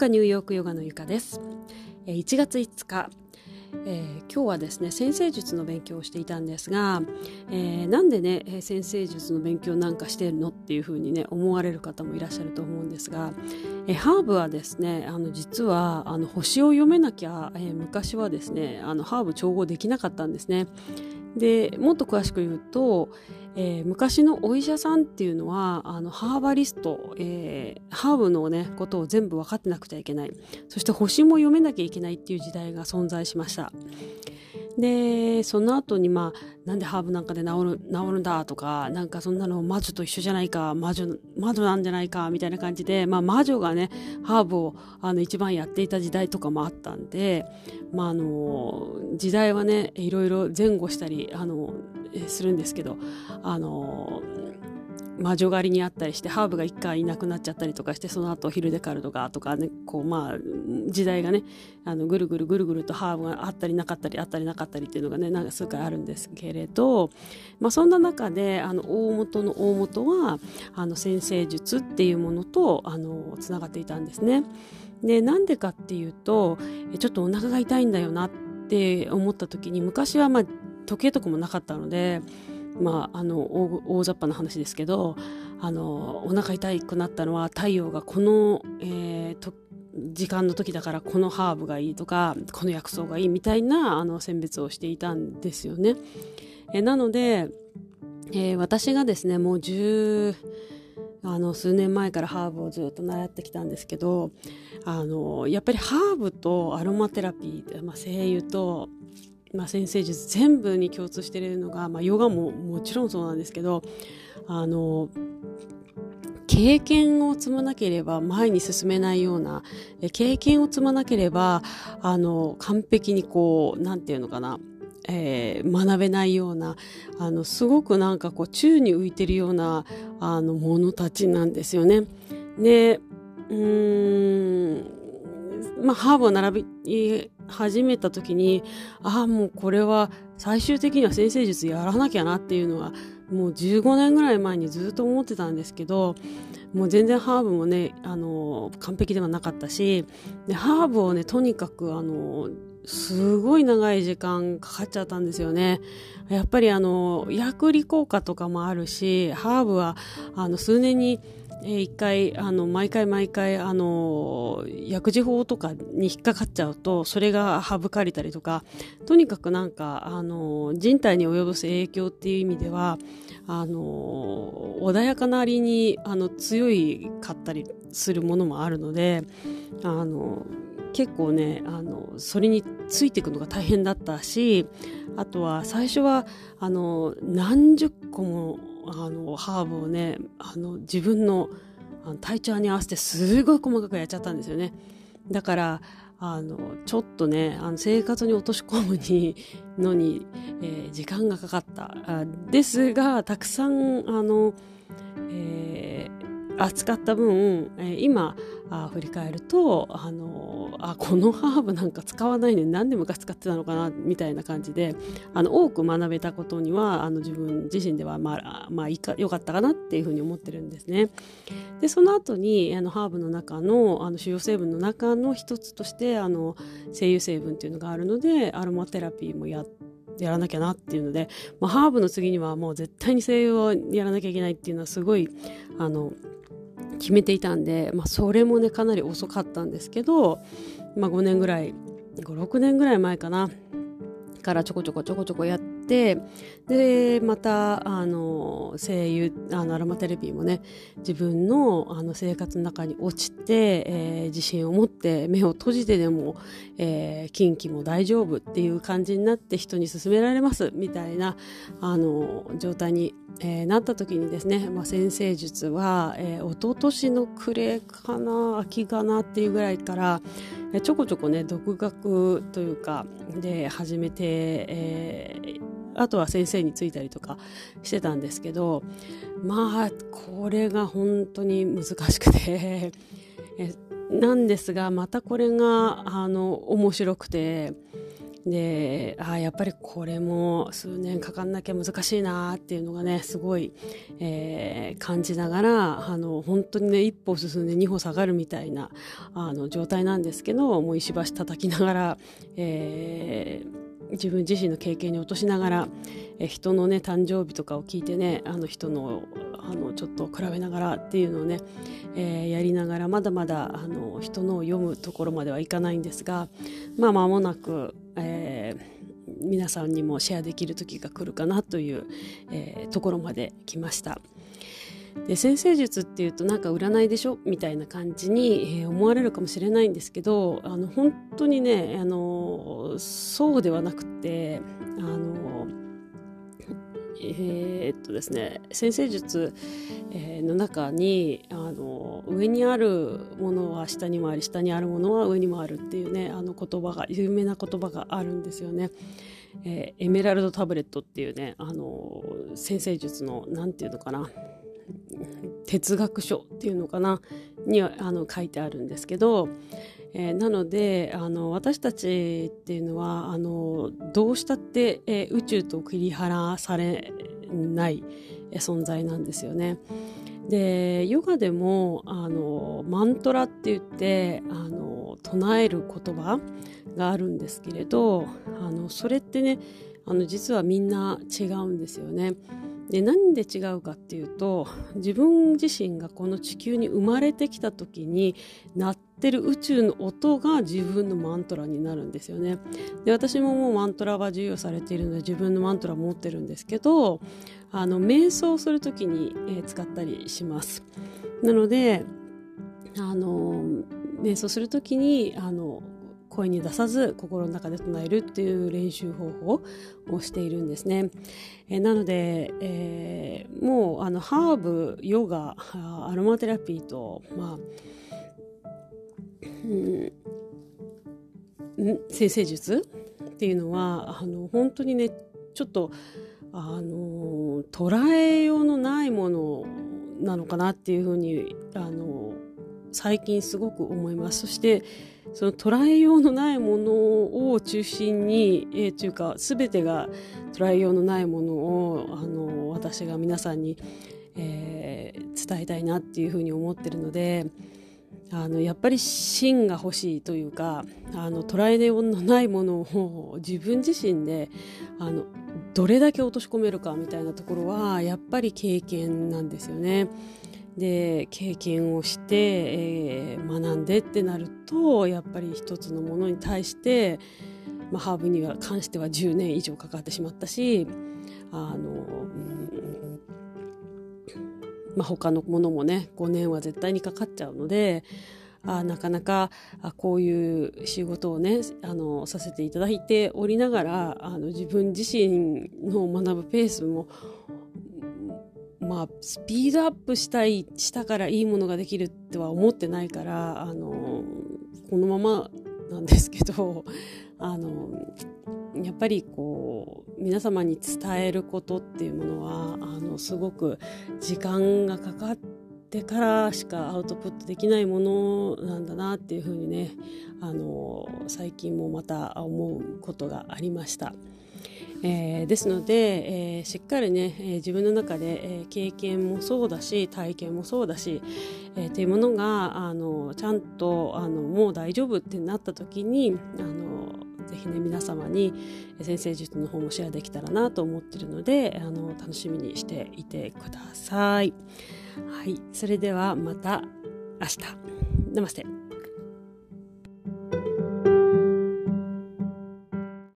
かニューヨークヨガのゆかです1月5日えー、今日はですね先生術の勉強をしていたんですが、えー、なんでね先生術の勉強なんかしてるのっていうふうにね思われる方もいらっしゃると思うんですが、えー、ハーブはですねあの実はあの星を読めなきゃ、え、昔はですねあのハーブ調合できなかったんですね。でもっと詳しく言うと、えー、昔のお医者さんっていうのはあのハーバリスト、えー、ハーブの、ね、ことを全部分かってなくちゃいけない。そして星も読めなきゃいけないっていう時代が存在しました。でその後にまあなんでハーブなんかで治る治るんだとかなんかそんなの魔女と一緒じゃないか魔女魔女なんじゃないかみたいな感じで、まあ、魔女がねハーブをあの一番やっていた時代とかもあったんで、まあ、あの時代はねいろいろ前後したりあのするんですけどあの魔女狩りにあったりしてハーブが一回いなくなっちゃったりとかしてその後ヒルデカルドがとかねこうまあ時代がねあのぐるぐるぐるぐるとハーブがあったりなかったりあったりなかったりっていうのがねなんか数回あるんですけれど、まあ、そんな中であの大元の大元はあの先生術っていうものとあのつながっていたんですね。でなんでかっていうとちょっとお腹が痛いんだよなって思った時に昔はまあ時計とかもなかったのでまあ、あの大大雑把な話ですけどあのお腹痛くなったのは太陽がこの、えー、と時間の時だからこのハーブがいいとかこの薬草がいいみたいなあの選別をしていたんですよね。えなので、えー、私がですねもう十あの数年前からハーブをずっと習ってきたんですけどあのやっぱりハーブとアロマテラピー、まあ、精油とまあ、先生術全部に共通しているのが、まあ、ヨガももちろんそうなんですけどあの経験を積まなければ前に進めないような経験を積まなければあの完璧にこうなんていうのかなえー、学べないようなあのすごくなんかこう宙に浮いてるようなあのものたちなんですよね。でうーんまあハーブを並び始めた時にああもうこれは最終的には先生術やらなきゃなっていうのはもう15年ぐらい前にずっと思ってたんですけどもう全然ハーブもねあの完璧ではなかったしでハーブをねとにかくあのすごい長い時間かかっちゃったんですよね。やっぱりあの薬理効果とかもあるしハーブはあの数年にえー、一回あの毎回毎回あの薬事法とかに引っかかっちゃうとそれが省かれたりとかとにかくなんかあの人体に及ぼす影響っていう意味ではあの穏やかなりにあの強いかったりするものもあるのであの結構ねあのそれについていくのが大変だったしあとは最初はあの何十個もあのハーブをねあの自分の体調に合わせてすごい細かくやっちゃったんですよね。だからあのちょっとねあの生活に落とし込むにのに、えー、時間がかかった。ですがたくさんあの、えー、扱った分、え、今あ振り返るとあのあこのハーブなんか使わないのに何で昔使ってたのかなみたいな感じであの多く学べたことにはあの自分自身ではまあ、まあ、いいかよかったかなっていうふうに思ってるんですね。でその後にあのハーブの中のあの主要成分の中の一つとしてあの精油成分っていうのがあるのでアロマテラピーもやってやらなきゃなっていうので、まあ、ハーブの次にはもう絶対に精油をやらなきゃいけないっていうのはすごいあの決めていたんで、まあ、それもねかなり遅かったんですけど、まあ、5年ぐらい56年ぐらい前かなからちょこちょこちょこちょこやってでまたあの声優あのアロマテレビもね自分のあの生活の中に落ちて、えー、自信を持って目を閉じてでも、えー、近畿も大丈夫っていう感じになって人に勧められますみたいなあの状態に、えー、なった時にですね、まあ、先生術は、えー、一昨年の暮れかな秋かなっていうぐらいからちょこちょこね独学というかで始めて、えー、あとは先生についたりとかしてたんですけどまあこれが本当に難しくてなんですがまたこれがあの面白くてであやっぱりこれも数年かかんなきゃ難しいなっていうのがねすごい、えー、感じながらあの本当にね一歩進んで二歩下がるみたいなあの状態なんですけどもう石橋叩きながら、え、自分自身の経験に落としながら、え人のね誕生日とかを聞いてねあの人のあのちょっと比べながらっていうのをね、えー、やりながらまだまだあの人のを読むところまではいかないんですがまあ間もなく、えー、皆さんにもシェアできる時が来るかなという、えー、ところまで来ました。で先生術っていうとなんか占いでしょみたいな感じに、えー、思われるかもしれないんですけどあの本当にねあのそうではなくてあのえー、っとですね先生術、えー、の中にあの上にあるものは下にもあり下にあるものは上にもあるっていうねあの言葉が有名な言葉があるんですよね。えー、エメラルドタブレットっていうねあの先生術の何て言うのかな哲学書っていうのかなにあの書いてあるんですけど、えー、なのであの私たちっていうのはあのどうしたって、えー、宇宙と切り離されない存在なんですよね。でヨガでもあのマントラって言ってあの唱える言葉があるんですけれどあのそれってねあの実はみんな違うんですよね。で何で違うかっていうと自分自身がこの地球に生まれてきた時に鳴ってる宇宙の音が自分のマントラになるんですよね。で私ももうマントラは授与されているので自分のマントラ持ってるんですけどあの瞑想する時に、え、使ったりします。なのであの瞑想する時にあの声に出さず心の中で唱えるっていう練習方法をしているんですね。えー、なので、えー、もうあのハーブヨガアロマテラピーと、まあうん、先生術っていうのはあの本当にねちょっとあの捉えようのないものなのかなっていうふうにあの最近すごく思います。そしてその捉えようのないものを中心に、えー、というか全てが捉えようのないものをあの私が皆さんに、えー、伝えたいなっていうふうに思ってるのであのやっぱり芯が欲しいというかあの捉えようのないものを自分自身であのどれだけ落とし込めるかみたいなところはやっぱり経験なんですよね。で経験をして、えー、学んでってなるとやっぱり一つのものに対して、まあ、ハーブには関しては10年以上かかってしまったしあの、うんまあ、他のものもね5年は絶対にかかっちゃうのであなかなかあこういう仕事をねあのさせていただいておりながらあの自分自身の学ぶペースもまあ、スピードアップしたいしたからいいものができるっては思ってないからあのこのままなんですけど あのやっぱりこう皆様に伝えることっていうものはあのすごく時間がかかってからしかアウトプットできないものなんだなっていうふうにねあの最近もまた思うことがありました。えー、ですので、えー、しっかりね、えー、自分の中で、え経験もそうだし体験もそうだし、えー、というものがあのちゃんとあのもう大丈夫ってなった時にあのぜひね皆様に先生術の方もシェアできたらなと思ってるのであの楽しみにしていてください。はい、それではまた明日。ナマステ。